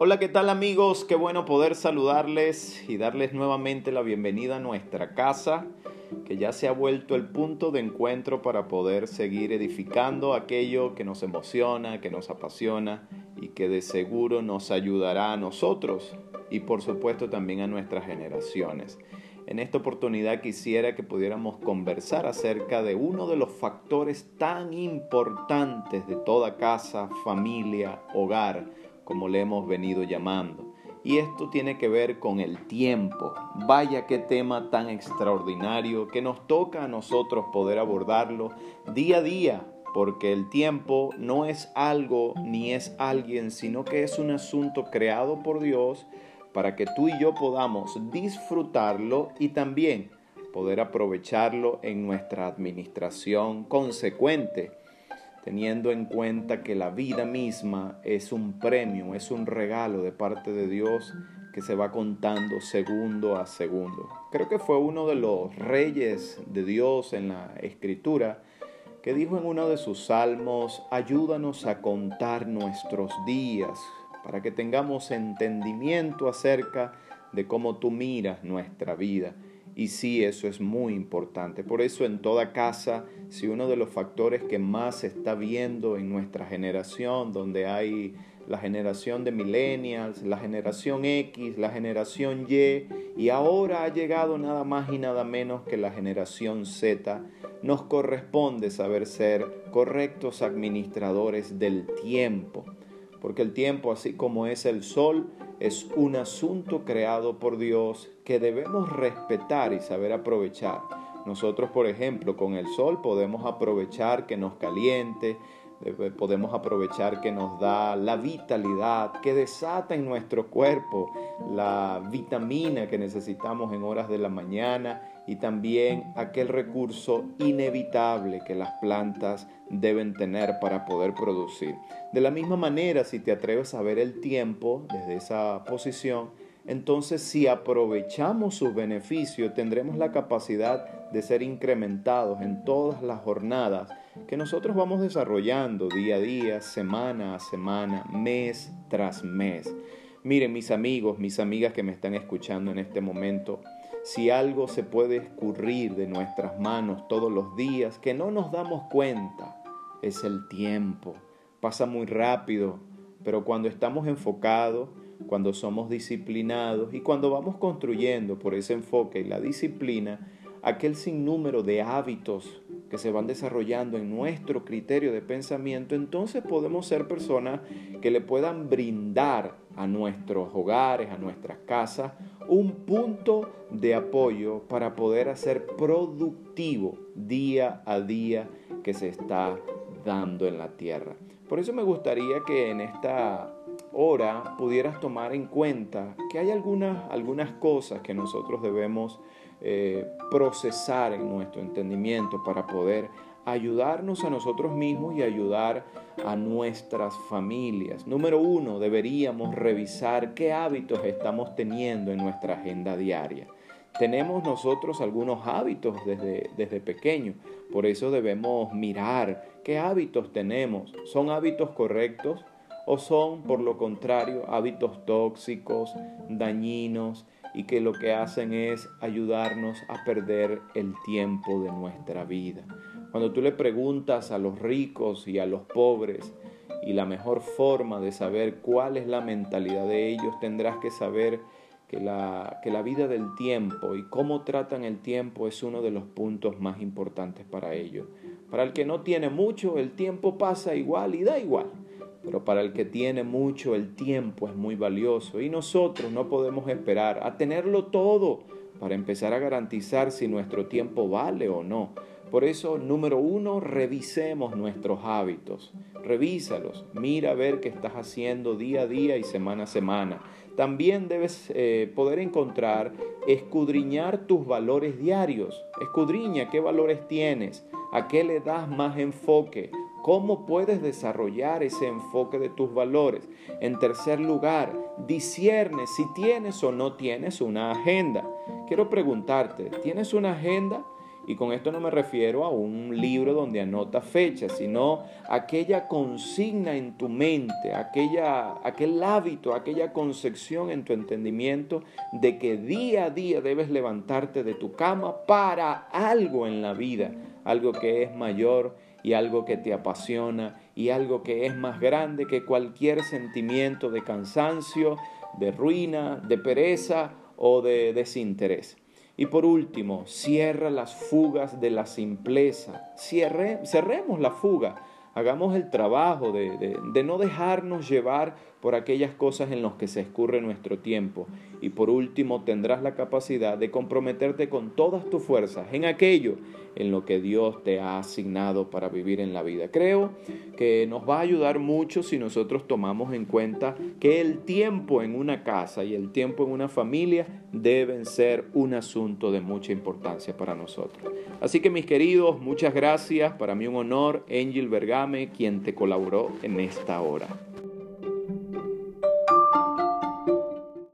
Hola, ¿qué tal amigos? Qué bueno poder saludarles y darles nuevamente la bienvenida a nuestra casa, que ya se ha vuelto el punto de encuentro para poder seguir edificando aquello que nos emociona, que nos apasiona y que de seguro nos ayudará a nosotros y por supuesto también a nuestras generaciones. En esta oportunidad quisiera que pudiéramos conversar acerca de uno de los factores tan importantes de toda casa, familia, hogar, como le hemos venido llamando. Y esto tiene que ver con el tiempo. Vaya qué tema tan extraordinario que nos toca a nosotros poder abordarlo día a día, porque el tiempo no es algo ni es alguien, sino que es un asunto creado por Dios para que tú y yo podamos disfrutarlo y también poder aprovecharlo en nuestra administración consecuente teniendo en cuenta que la vida misma es un premio, es un regalo de parte de Dios que se va contando segundo a segundo. Creo que fue uno de los reyes de Dios en la escritura que dijo en uno de sus salmos, ayúdanos a contar nuestros días para que tengamos entendimiento acerca de cómo tú miras nuestra vida. Y sí, eso es muy importante. Por eso en toda casa, si uno de los factores que más se está viendo en nuestra generación, donde hay la generación de millennials, la generación X, la generación Y, y ahora ha llegado nada más y nada menos que la generación Z, nos corresponde saber ser correctos administradores del tiempo porque el tiempo, así como es el sol, es un asunto creado por Dios que debemos respetar y saber aprovechar. Nosotros, por ejemplo, con el sol podemos aprovechar que nos caliente, podemos aprovechar que nos da la vitalidad, que desata en nuestro cuerpo la vitamina que necesitamos en horas de la mañana y también aquel recurso inevitable que las plantas deben tener para poder producir. De la misma manera, si te atreves a ver el tiempo desde esa posición, entonces si aprovechamos sus beneficios, tendremos la capacidad de ser incrementados en todas las jornadas que nosotros vamos desarrollando día a día, semana a semana, mes tras mes. Miren mis amigos, mis amigas que me están escuchando en este momento, si algo se puede escurrir de nuestras manos todos los días que no nos damos cuenta, es el tiempo. Pasa muy rápido, pero cuando estamos enfocados, cuando somos disciplinados y cuando vamos construyendo por ese enfoque y la disciplina, aquel sinnúmero de hábitos que se van desarrollando en nuestro criterio de pensamiento, entonces podemos ser personas que le puedan brindar a nuestros hogares, a nuestras casas, un punto de apoyo para poder hacer productivo día a día que se está dando en la tierra. Por eso me gustaría que en esta hora pudieras tomar en cuenta que hay algunas, algunas cosas que nosotros debemos eh, procesar en nuestro entendimiento para poder ayudarnos a nosotros mismos y ayudar a nuestras familias. Número uno, deberíamos revisar qué hábitos estamos teniendo en nuestra agenda diaria. Tenemos nosotros algunos hábitos desde, desde pequeños, por eso debemos mirar qué hábitos tenemos. ¿Son hábitos correctos o son, por lo contrario, hábitos tóxicos, dañinos y que lo que hacen es ayudarnos a perder el tiempo de nuestra vida? Cuando tú le preguntas a los ricos y a los pobres y la mejor forma de saber cuál es la mentalidad de ellos, tendrás que saber que la, que la vida del tiempo y cómo tratan el tiempo es uno de los puntos más importantes para ellos. Para el que no tiene mucho, el tiempo pasa igual y da igual. Pero para el que tiene mucho, el tiempo es muy valioso y nosotros no podemos esperar a tenerlo todo para empezar a garantizar si nuestro tiempo vale o no. Por eso, número uno, revisemos nuestros hábitos. Revísalos. Mira a ver qué estás haciendo día a día y semana a semana. También debes eh, poder encontrar, escudriñar tus valores diarios. Escudriña qué valores tienes, a qué le das más enfoque, cómo puedes desarrollar ese enfoque de tus valores. En tercer lugar, discierne si tienes o no tienes una agenda. Quiero preguntarte, ¿tienes una agenda? Y con esto no me refiero a un libro donde anota fechas, sino aquella consigna en tu mente, aquella, aquel hábito, aquella concepción en tu entendimiento de que día a día debes levantarte de tu cama para algo en la vida, algo que es mayor y algo que te apasiona y algo que es más grande que cualquier sentimiento de cansancio, de ruina, de pereza o de desinterés. Y por último, cierra las fugas de la simpleza. Cierre, cerremos la fuga. Hagamos el trabajo de, de no dejarnos llevar por aquellas cosas en las que se escurre nuestro tiempo. Y por último, tendrás la capacidad de comprometerte con todas tus fuerzas en aquello en lo que Dios te ha asignado para vivir en la vida. Creo que nos va a ayudar mucho si nosotros tomamos en cuenta que el tiempo en una casa y el tiempo en una familia deben ser un asunto de mucha importancia para nosotros. Así que mis queridos, muchas gracias. Para mí un honor, Angel Bergame, quien te colaboró en esta hora.